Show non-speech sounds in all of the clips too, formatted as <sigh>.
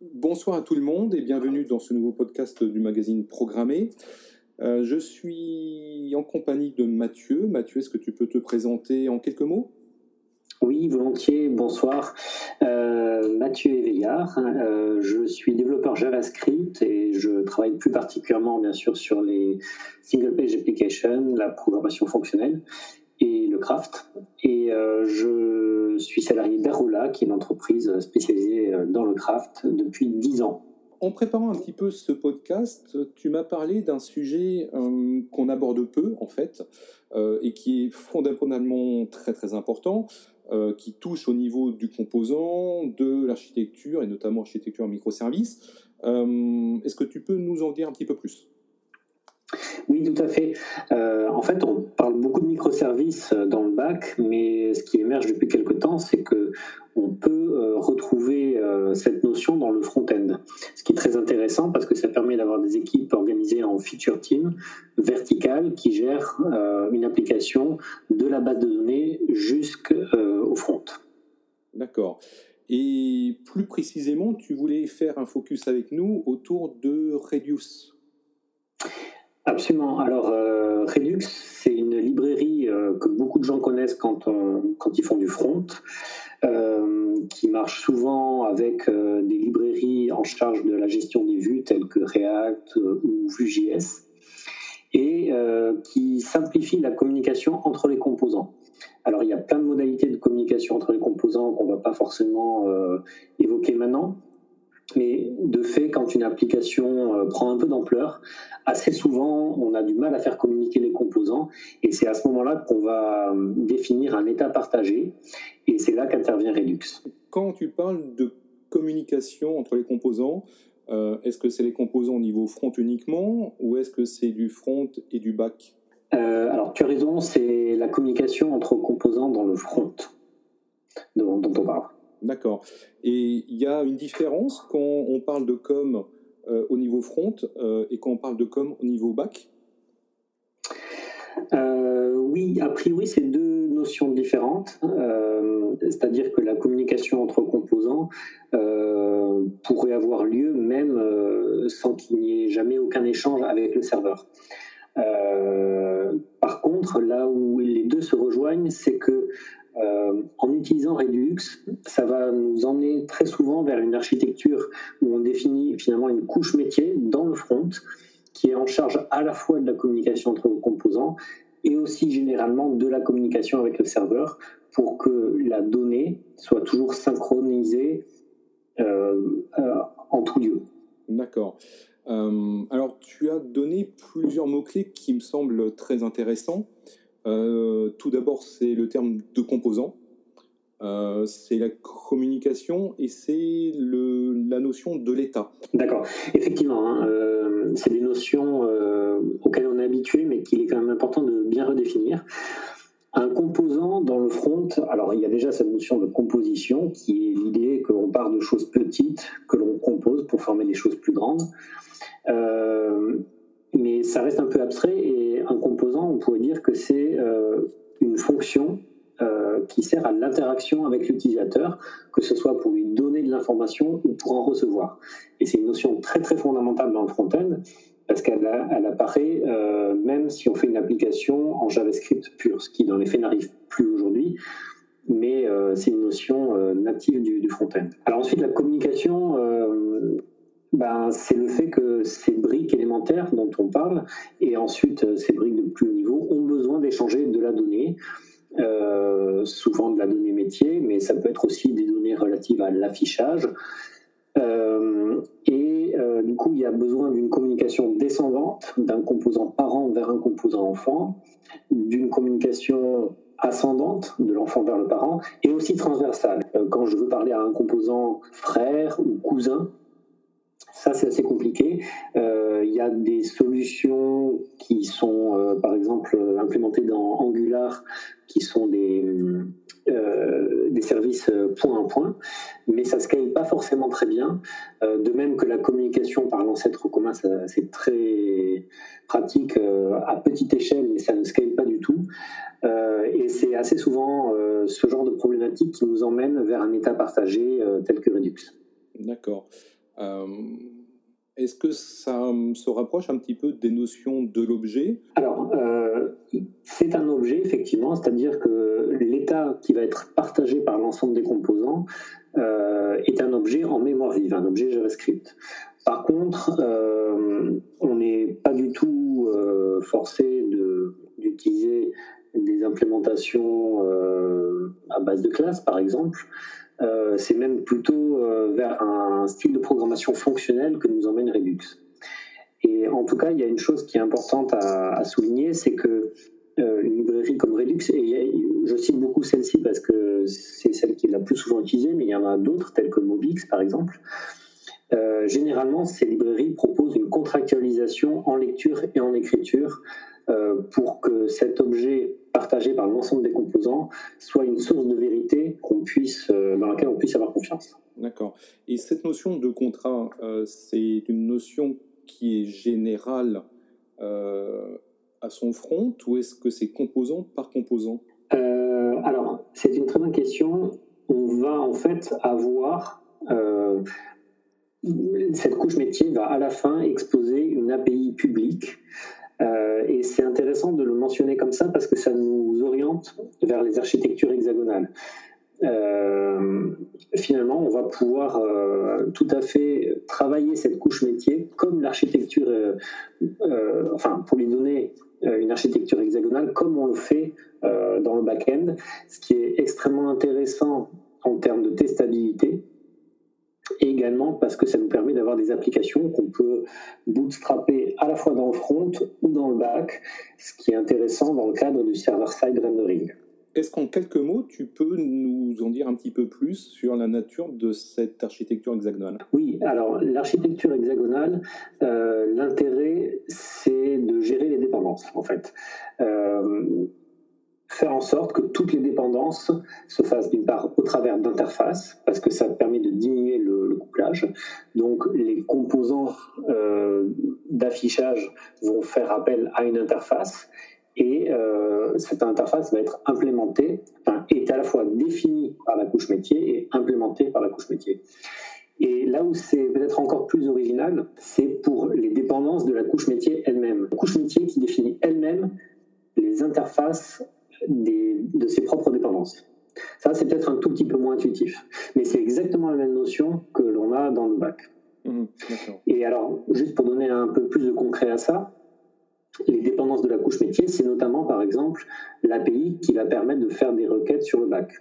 Bonsoir à tout le monde et bienvenue dans ce nouveau podcast du magazine Programmé. Euh, je suis en compagnie de Mathieu. Mathieu, est-ce que tu peux te présenter en quelques mots? Oui, volontiers. Bonsoir. Euh, Mathieu Éveillard. Euh, je suis développeur JavaScript et je travaille plus particulièrement, bien sûr, sur les single page applications, la programmation fonctionnelle craft. Et euh, je suis salarié d'Arola, qui est une entreprise spécialisée euh, dans le craft depuis 10 ans. En préparant un petit peu ce podcast, tu m'as parlé d'un sujet euh, qu'on aborde peu, en fait, et qui est fondamentalement très très important, qui touche au niveau du composant, de l'architecture, et notamment architecture microservices. Est-ce que tu peux nous en dire un petit peu plus? Oui, tout à fait. Euh, en fait, on parle beaucoup de microservices euh, dans le bac, mais ce qui émerge depuis quelque temps, c'est que on peut euh, retrouver cette notion dans le front-end. Ce qui est très intéressant parce que ça permet d'avoir des équipes organisées en feature team verticales qui gèrent une application de la base de données jusqu'au front. D'accord. Et plus précisément, tu voulais faire un focus avec nous autour de Reduce. Absolument. Alors, euh, Redux, c'est une librairie euh, que beaucoup de gens connaissent quand, quand ils font du front, euh, qui marche souvent avec des librairies en charge de la gestion des vues, telles que React ou Vue.js, et qui simplifie la communication entre les composants. Alors, il y a plein de modalités de communication entre les composants qu'on ne va pas forcément évoquer maintenant, mais de fait, quand une application euh, prend un peu d'ampleur, assez souvent, on a du mal à faire communiquer les composants. Et c'est à ce moment-là qu'on va euh, définir un état partagé. Et c'est là qu'intervient Redux. Quand tu parles de communication entre les composants, euh, est-ce que c'est les composants au niveau front uniquement ou est-ce que c'est du front et du back? Alors, tu as raison, c'est la communication entre composants dans le front dont, dont on parle. D'accord. Et il y a une différence quand on parle de com euh, au niveau front euh, et quand on parle de com au niveau back euh, Oui, a priori, c'est deux notions différentes. C'est-à-dire que la communication entre composants pourrait avoir lieu même sans qu'il n'y ait jamais aucun échange avec le serveur. par contre, là où les deux se rejoignent, c'est que euh, en utilisant Redux, ça va nous emmener très souvent vers une architecture où on définit finalement une couche métier dans le front qui est en charge à la fois de la communication entre les composants et aussi généralement de la communication avec le serveur pour que la donnée soit toujours synchronisée euh, euh, en tout lieu. D'accord. alors, tu as donné plusieurs mots-clés qui me semblent très intéressants. Euh, tout d'abord, c'est le terme de composant. Euh, c'est la communication et c'est la notion de l'état. D'accord. Effectivement, hein, euh, c'est des notions auxquelles on est habitué, mais qu'il est quand même important de bien redéfinir. Un composant dans le front, alors il y a déjà cette notion de composition qui est l'idée qu'on part de choses petites que l'on compose pour former des choses plus grandes ça reste un peu abstrait et un composant, on pourrait dire que c'est euh, une fonction euh, qui sert à l'interaction avec l'utilisateur, que ce soit pour lui donner de l'information ou pour en recevoir. Et c'est une notion très très fondamentale dans le front-end parce qu'elle elle apparaît euh, même si on fait une application en JavaScript pur, ce qui dans les faits n'arrive plus aujourd'hui, mais c'est une notion native du front-end. Alors ensuite, la communication ben, c'est le fait que ces briques élémentaires dont on parle, et ensuite euh, ces briques de plus haut niveau, ont besoin d'échanger de la donnée, euh, souvent de la donnée métier, mais ça peut être aussi des données relatives à l'affichage. Euh, et du coup, il y a besoin d'une communication descendante, d'un composant parent vers un composant enfant, d'une communication ascendante de l'enfant vers le parent, et aussi transversale. quand je veux parler à un composant frère ou cousin, ça, c'est assez compliqué. Euh, il y a des solutions qui sont, euh, par exemple, implémentées dans Angular, qui sont des, euh, des services point à point, mais ça ne scale pas forcément très bien. de même que la communication par l'ancêtre commun, c'est très pratique à petite échelle, mais ça ne scale pas du tout. et c'est assez souvent ce genre de problématique qui nous emmène vers un état partagé tel que Redux. D'accord. Est-ce que ça se rapproche un petit peu des notions de l'objet? Alors, c'est un objet, effectivement, c'est-à-dire que l'état qui va être partagé par l'ensemble des composants est un objet en mémoire vive, un objet JavaScript. Par contre, on n'est pas du tout forcé d'utiliser des implémentations euh, à base de classe, par exemple. Euh, c'est même plutôt euh, vers un style de programmation fonctionnelle que nous emmène Redux. Et en tout cas, il y a une chose qui est importante à, souligner, c'est que une librairie comme Redux, et je cite beaucoup celle-ci parce que c'est celle qui est la plus souvent utilisée, mais il y en a d'autres, telles que Mobix par exemple. généralement, ces librairies proposent une contractualisation en lecture et en écriture pour que cet objet partagé par l'ensemble des composants soit une source de vérité qu'on puisse, euh, dans laquelle on puisse avoir confiance. D'accord. Et cette notion de contrat, euh, c'est une notion qui est générale euh, à son front ou est-ce que c'est composant par composant? Alors, c'est une très bonne question. On va en fait avoir cette couche métier va à la fin exposer une API publique euh, et c'est intéressant de le mentionner comme ça parce que ça nous oriente vers les architectures hexagonales. Euh, finalement, on va pouvoir euh, tout à fait travailler cette couche métier comme l'architecture, enfin, pour lui donner une architecture hexagonale comme on le fait dans le back-end, ce qui est extrêmement intéressant en termes de testabilité et également parce que ça nous permet d'avoir des applications qu'on peut bootstrapper à la fois dans le front ou dans le back, ce qui est intéressant dans le cadre du server-side rendering. Est-ce qu'en quelques mots, tu peux nous en dire un petit peu plus sur la nature de cette architecture hexagonale? Oui, alors l'architecture hexagonale, euh, l'intérêt, c'est de gérer les dépendances, en fait. Euh, faire en sorte que toutes les dépendances se fassent d'une part au travers d'interfaces, parce que ça permet de diminuer le, Donc les composants euh, d'affichage vont faire appel à une interface et euh, cette interface va être implémentée, enfin, est à la fois définie par la couche métier et implémentée par la couche métier. Et là où c'est peut-être encore plus original, c'est pour les dépendances de la couche métier elle-même. La couche métier qui définit elle-même les interfaces de ses propres dépendances. Ça, c'est peut-être un tout petit peu moins intuitif, mais c'est exactement la même notion que l'on a dans le bac. Mmh, et alors, juste pour donner un peu plus de concret à ça, les dépendances de la couche métier, c'est notamment, par exemple, l'API qui va permettre de faire des requêtes sur le bac.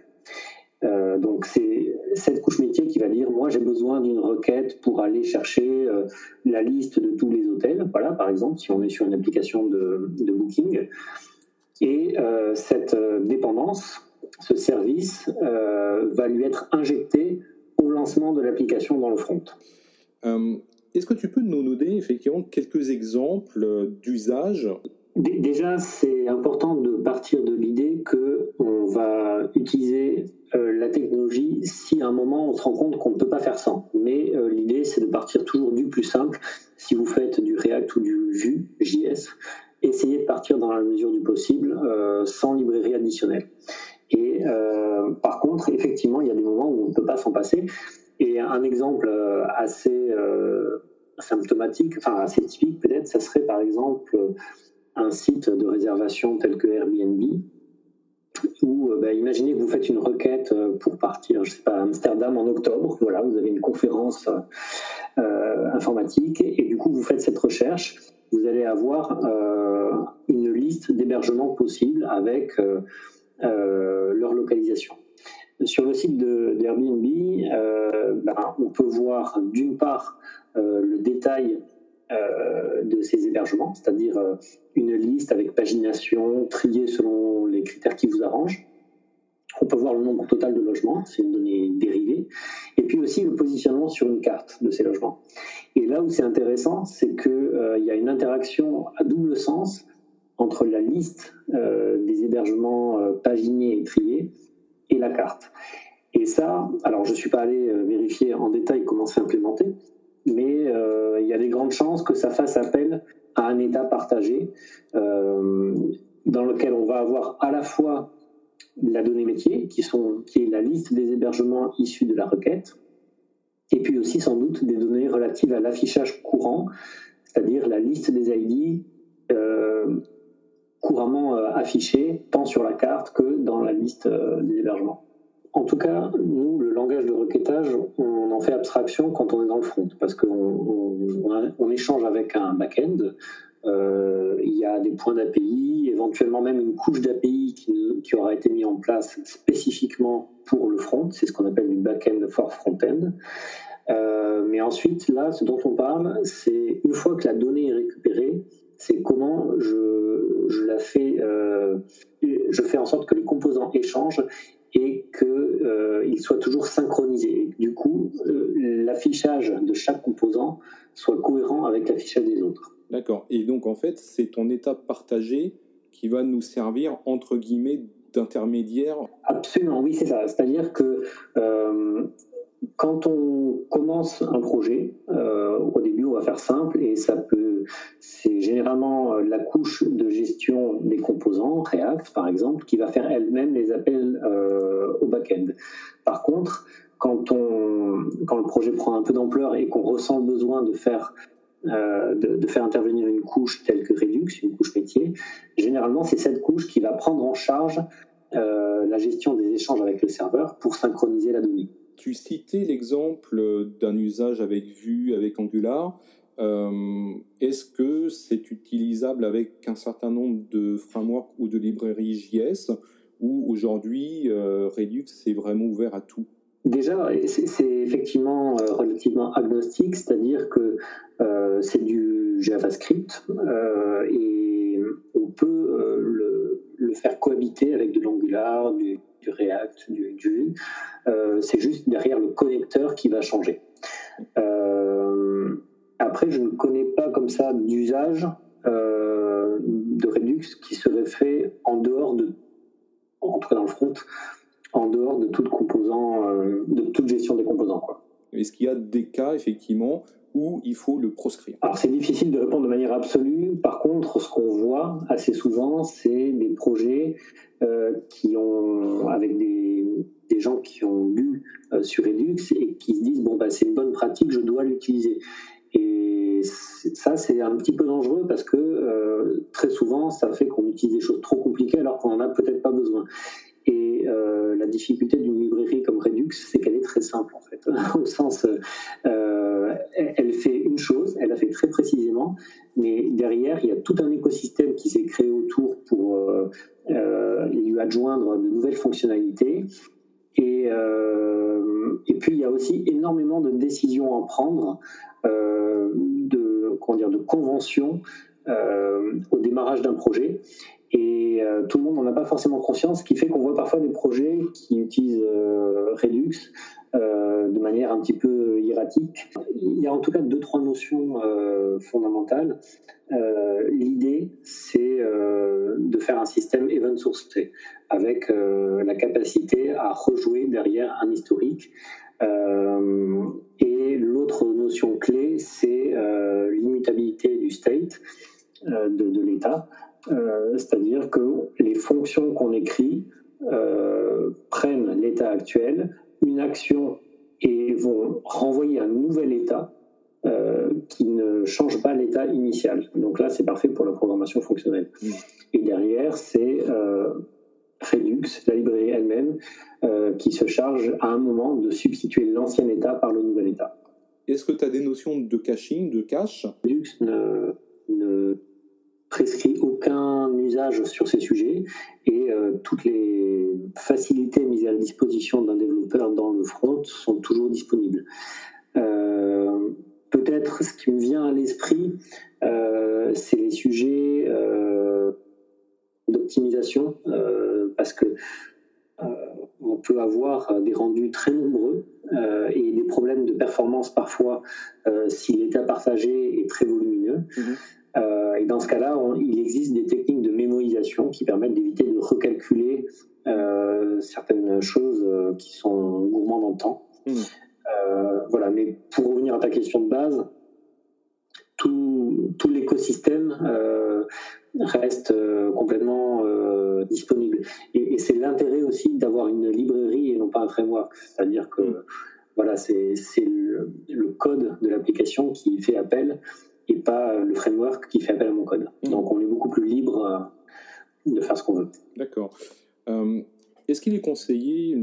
Euh, donc c'est cette couche métier qui va dire moi j'ai besoin d'une requête pour aller chercher euh, la liste de tous les hôtels. Voilà par exemple si on est sur une application de, de booking, et euh, cette dépendance, ce service, euh, va lui être injecté au lancement de l'application dans le front. Est-ce que tu peux nous donner effectivement quelques exemples d'usage? Déjà, c'est important de partir de l'idée qu'on va utiliser la technologie si à un moment on se rend compte qu'on ne peut pas faire sans. Mais l'idée, c'est de partir toujours du plus simple. Si vous faites du React ou du Vue, JS, essayer de partir dans la mesure du possible euh, sans librairie additionnelle. Et euh, par contre, effectivement, il y a des moments où on ne peut pas s'en passer. Et un exemple euh, assez symptomatique, enfin assez typique peut-être, ça serait par exemple un site de réservation tel que Airbnb, où bah, imaginez que vous faites une requête pour partir, je sais pas, à Amsterdam en octobre. Voilà, vous avez une conférence informatique et du coup vous faites cette recherche vous allez avoir euh, une liste d'hébergements possibles avec euh, euh, leur localisation. Sur le site de, d'Airbnb, ben, on peut voir d'une part le détail de ces hébergements, c'est-à-dire une liste avec pagination triée selon les critères qui vous arrangent. On peut voir le nombre total de logements, c'est une donnée dérivée, et puis aussi le positionnement sur une carte de ces logements. Et là où c'est intéressant, c'est qu'il euh, y a une interaction à double sens entre la liste euh, des hébergements euh, paginés et triés et la carte. Et ça, alors je ne suis pas allé vérifier en détail comment c'est implémenté, mais il y a des grandes chances que ça fasse appel à un état partagé dans lequel on va avoir à la fois la donnée métier, qui, sont, qui est la liste des hébergements issus de la requête, et puis aussi sans doute des données relatives à l'affichage courant, c'est-à-dire la liste des ID couramment affichés tant sur la carte que dans la liste des hébergements. En tout cas, nous, le langage de requêtage, on en fait abstraction quand on est dans le front, parce qu'on échange avec un back-end. Euh, il y a des points d'API, éventuellement même une couche d'API qui, aura été mise en place spécifiquement pour le front. C'est ce qu'on appelle du back-end for front-end. Euh, mais ensuite, là, ce dont on parle, c'est une fois que la donnée est récupérée, c'est comment je, euh, je fais en sorte que les composants échangent et qu'il euh, soit toujours synchronisé. Du coup, euh, l'affichage de chaque composant soit cohérent avec l'affichage des autres. D'accord. Et donc, en fait, c'est ton étape partagée qui va nous servir, entre guillemets, d'intermédiaire Absolument, oui, c'est ça. C'est-à-dire que euh, quand on commence un projet, au début, on va faire simple et ça peut, c'est généralement euh, la couche de gestion des composants, React par exemple, qui va faire elle-même les appels euh, au back-end. Par contre, quand, le projet prend un peu d'ampleur et qu'on ressent le besoin faire de, faire intervenir une couche telle que Redux, une couche métier, généralement c'est cette couche qui va prendre en charge la gestion des échanges avec le serveur pour synchroniser la donnée tu citais l'exemple d'un usage avec Vue, avec Angular. Euh, est-ce que c'est utilisable avec un certain nombre de frameworks ou de librairies JS ou aujourd'hui euh, Redux est vraiment ouvert à tout? Déjà, c'est effectivement euh, relativement agnostique, c'est-à-dire que c'est du JavaScript et on peut le, faire cohabiter avec de l'Angular, du React, du, Vue. C'est juste derrière le connecteur qui va changer. Après, je ne connais pas comme ça d'usage euh, de Redux qui serait fait en dehors de, entrer dans le front, en dehors de toute composant, de toute gestion des composants. Est-ce qu'il y a des cas, effectivement, où il faut le proscrire? Alors c'est difficile de répondre de manière absolue. Par contre, ce qu'on voit assez souvent, c'est des projets euh, qui ont, avec des, des, gens qui ont lu euh, sur Redux et qui se disent bon bah c'est une bonne pratique, je dois l'utiliser. Et ça c'est un petit peu dangereux parce que euh, très souvent ça fait qu'on utilise des choses trop compliquées alors qu'on en a peut-être pas besoin. Et euh, la difficulté d'une librairie comme Redux, c'est qu'elle est très simple en fait, <laughs> au sens, euh, elle fait une chose, elle la fait très précisément, mais derrière il y a tout un écosystème qui s'est créé autour pour lui adjoindre de nouvelles fonctionnalités. Et, et puis il y a aussi énormément de décisions à prendre, dire, de conventions au démarrage d'un projet. Et euh, tout le monde n'en a pas forcément conscience, ce qui fait qu'on voit parfois des projets qui utilisent euh, Redux euh, de manière un petit peu hiératique. Il y a en tout cas deux, trois notions fondamentales. L'idée, c'est de faire un système event sourced avec la capacité à rejouer derrière un historique. et l'autre notion clé, c'est l'immutabilité du state, de, l'état. Euh, c'est-à-dire que les fonctions qu'on écrit euh, prennent l'état actuel, une action et vont renvoyer un nouvel état euh, qui ne change pas l'état initial. Donc là, c'est parfait pour la programmation fonctionnelle. Mm. Et derrière, c'est Redux, la librairie elle-même, qui se charge à un moment de substituer l'ancien état par le nouvel état. Est-ce que tu as des notions de caching, de cache? Redux ne, ne prescrit aucun usage sur ces sujets et euh, toutes les facilités mises à la disposition d'un développeur dans le front sont toujours disponibles. Euh, peut-être ce qui me vient à l'esprit, euh, c'est les sujets d'optimisation, parce que on peut avoir des rendus très nombreux et des problèmes de performance parfois si l'état partagé est très volumineux. Euh, et dans ce cas-là, il existe des techniques de mémorisation qui permettent d'éviter de recalculer euh, certaines choses euh, qui sont gourmandes en temps. Hmm. voilà, mais pour revenir à ta question de base, tout, tout l'écosystème reste complètement disponible. Et, c'est l'intérêt aussi d'avoir une librairie et non pas un framework. C'est-à-dire que voilà, c'est le, le, code de l'application qui fait appel et pas le framework qui fait appel à mon code. Mmh. Donc on est beaucoup plus libre de faire ce qu'on veut. D'accord. Est-ce qu'il est conseillé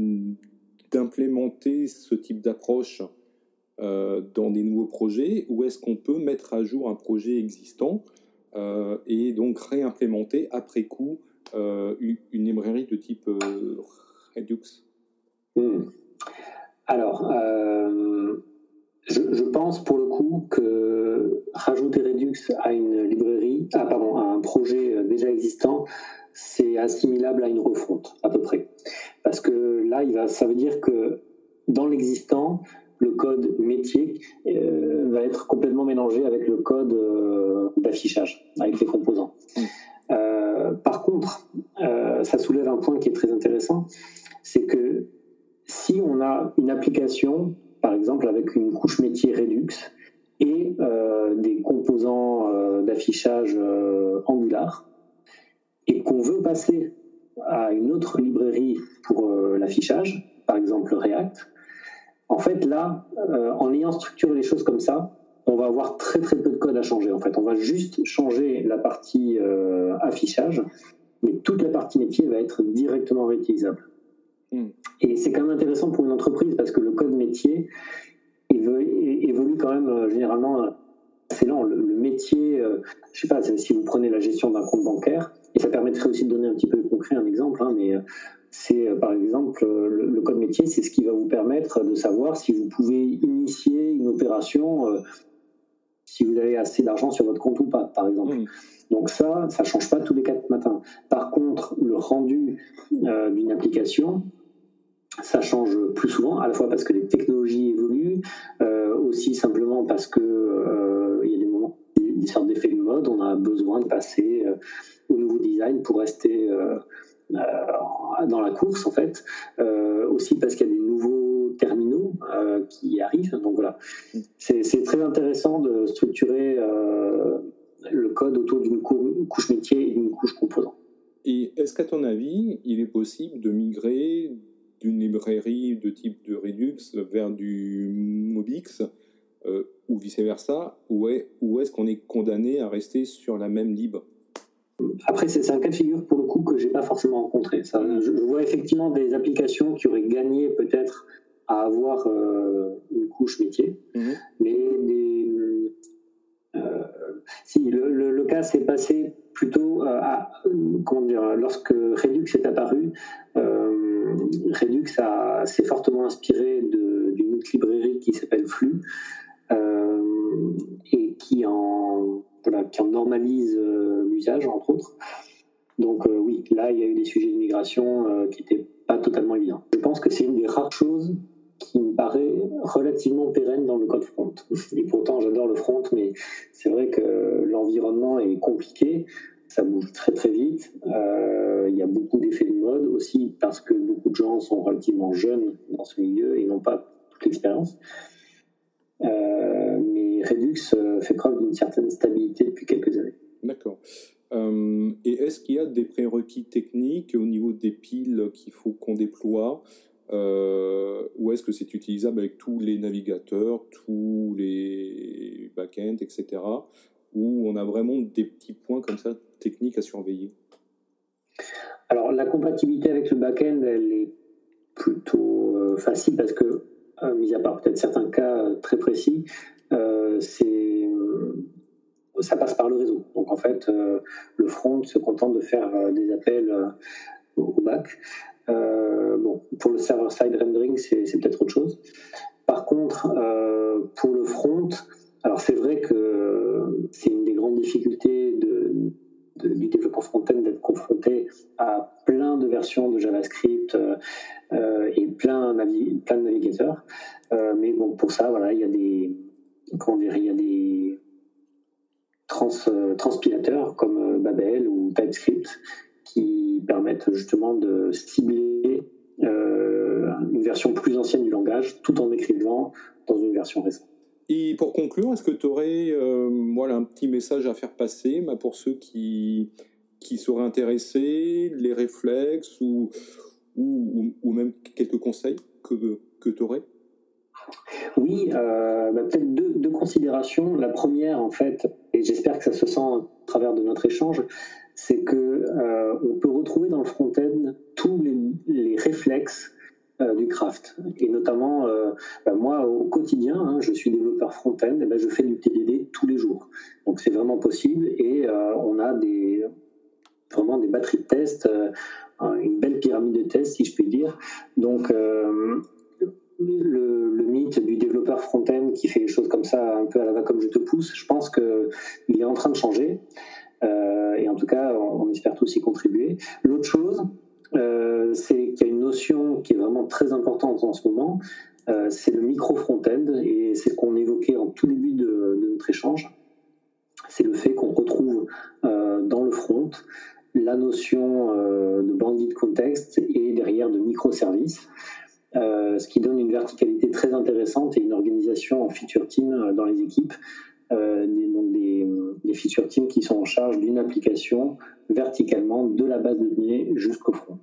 d'implémenter ce type d'approche euh, dans des nouveaux projets? Ou est-ce qu'on peut mettre à jour un projet existant euh, et donc réimplémenter après coup euh, une, librairie de type Redux? Hmm. Alors, je, pense pour le coup que rajouter Redux à une librairie, ah, pardon, à un projet déjà existant, c'est assimilable à une refonte, à peu près. Parce que là, il va, ça veut dire que dans l'existant, le code métier euh, va être complètement mélangé avec le code euh, d'affichage, avec les composants. Euh, par contre, ça soulève un point qui est très intéressant, c'est que si on a une application, par exemple avec une couche métier Redux et des composants d'affichage Angular, et qu'on veut passer à une autre librairie pour euh, l'affichage, par exemple React, en fait là, euh, en ayant structuré les choses comme ça, on va avoir très très peu de code à changer. En fait, on va juste changer la partie euh, affichage, mais toute la partie métier va être directement réutilisable. Hmm. Et c'est quand même intéressant pour une entreprise parce que le code métier évolue quand même généralement c'est lent. Le, métier, je sais pas, si vous prenez la gestion d'un compte bancaire, et ça permettrait aussi de donner un petit peu concret un exemple, hein, mais euh, c'est euh, par exemple euh, le, code métier, c'est ce qui va vous permettre de savoir si vous pouvez initier une opération, si vous avez assez d'argent sur votre compte ou pas, par exemple. Mmh. Donc ça, ça change pas tous les quatre matins. Par contre, le rendu d'une application, ça change plus souvent, à la fois parce que les technologies évoluent, aussi simplement parce que il y a des moments, des sortes d'effets de mode, on a besoin de passer au nouveau design pour rester euh, euh, dans la course en fait. Euh, aussi parce qu'il y a des nouveaux terminaux qui arrivent. Donc voilà, c'est très intéressant de structurer le code autour d'une couche métier et d'une couche composant. Et est-ce qu'à ton avis, il est possible de migrer d'une librairie de type de Redux vers du Mobix ou vice-versa, ou est-ce qu'on est condamné à rester sur la même libre après, c'est un cas de figure pour le coup que j'ai pas forcément rencontré. Ça, je, vois effectivement des applications qui auraient gagné peut-être à avoir euh, une couche métier, mhm. mais euh, si le, cas s'est passé plutôt euh, à, comment dire, lorsque Redux est apparu, Redux s'est fortement inspiré d'une autre librairie qui s'appelle Flux et qui en qui en normalise euh, l'usage, entre autres. Donc euh, oui, là, il y a eu des sujets de migration euh, qui n'étaient pas totalement évidents. Je pense que c'est une des rares choses qui me paraît relativement pérenne dans le code front. Et pourtant, j'adore le front, mais c'est vrai que l'environnement est compliqué, ça bouge très très vite, il y a beaucoup d'effets de mode aussi parce que beaucoup de gens sont relativement jeunes dans ce milieu et n'ont pas toute l'expérience. Redux euh, fait preuve d'une certaine stabilité depuis quelques années. D'accord. Euh, et est-ce qu'il y a des prérequis techniques au niveau des piles qu'il faut qu'on déploie? Euh, ou est-ce que c'est utilisable avec tous les navigateurs, tous les backends, etc. Ou on a vraiment des petits points comme ça techniques à surveiller Alors la compatibilité avec le backend, elle est plutôt facile parce que, mis à part peut-être certains cas très précis, euh, c'est ça passe par le réseau. Donc en fait, euh, le front se contente de faire euh, des appels au back. Bon, pour le server-side rendering, c'est peut-être autre chose. Par contre, pour le front, alors c'est vrai que c'est une des grandes difficultés du développement front-end d'être confronté à plein de versions de JavaScript et plein, de navigateurs. mais bon, pour ça, voilà, il y a des, comment dire, il y a des trans, euh, transpilateurs comme euh, Babel ou TypeScript permettent justement de cibler euh, une version plus ancienne du langage tout en écrivant dans une version récente. Et pour conclure, est-ce que tu aurais voilà, un petit message à faire passer bah, pour ceux qui, qui seraient intéressés, les réflexes ou, ou, ou même quelques conseils que, que tu aurais Oui, bah, peut-être deux, considérations. La première, en fait, et j'espère que ça se sent à travers de notre échange, c'est que euh, on peut retrouver dans le front-end tous les, réflexes euh, du craft. Et notamment, euh, bah, moi, au quotidien, hein, je suis développeur front-end, ben, je fais du TDD tous les jours. Donc c'est vraiment possible et on a des, vraiment des batteries de tests, une belle pyramide de tests, si je puis dire. Donc le, mythe du développeur front-end qui fait les choses comme ça, un peu à la va comme je te pousse, je pense qu'il est en train de changer. Euh, et en tout cas, on, espère tous y contribuer. L'autre chose, euh, c'est qu'il y a une notion qui est vraiment très importante en ce moment, euh, c'est le micro-front-end, et c'est ce qu'on évoquait en tout début de, notre échange. C'est le fait qu'on retrouve dans le front la notion de bandit context et derrière de microservices, ce qui donne une verticalité très intéressante et une organisation en feature team dans les équipes euh, des, des, feature teams qui sont en charge d'une application verticalement de la base de données jusqu'au front.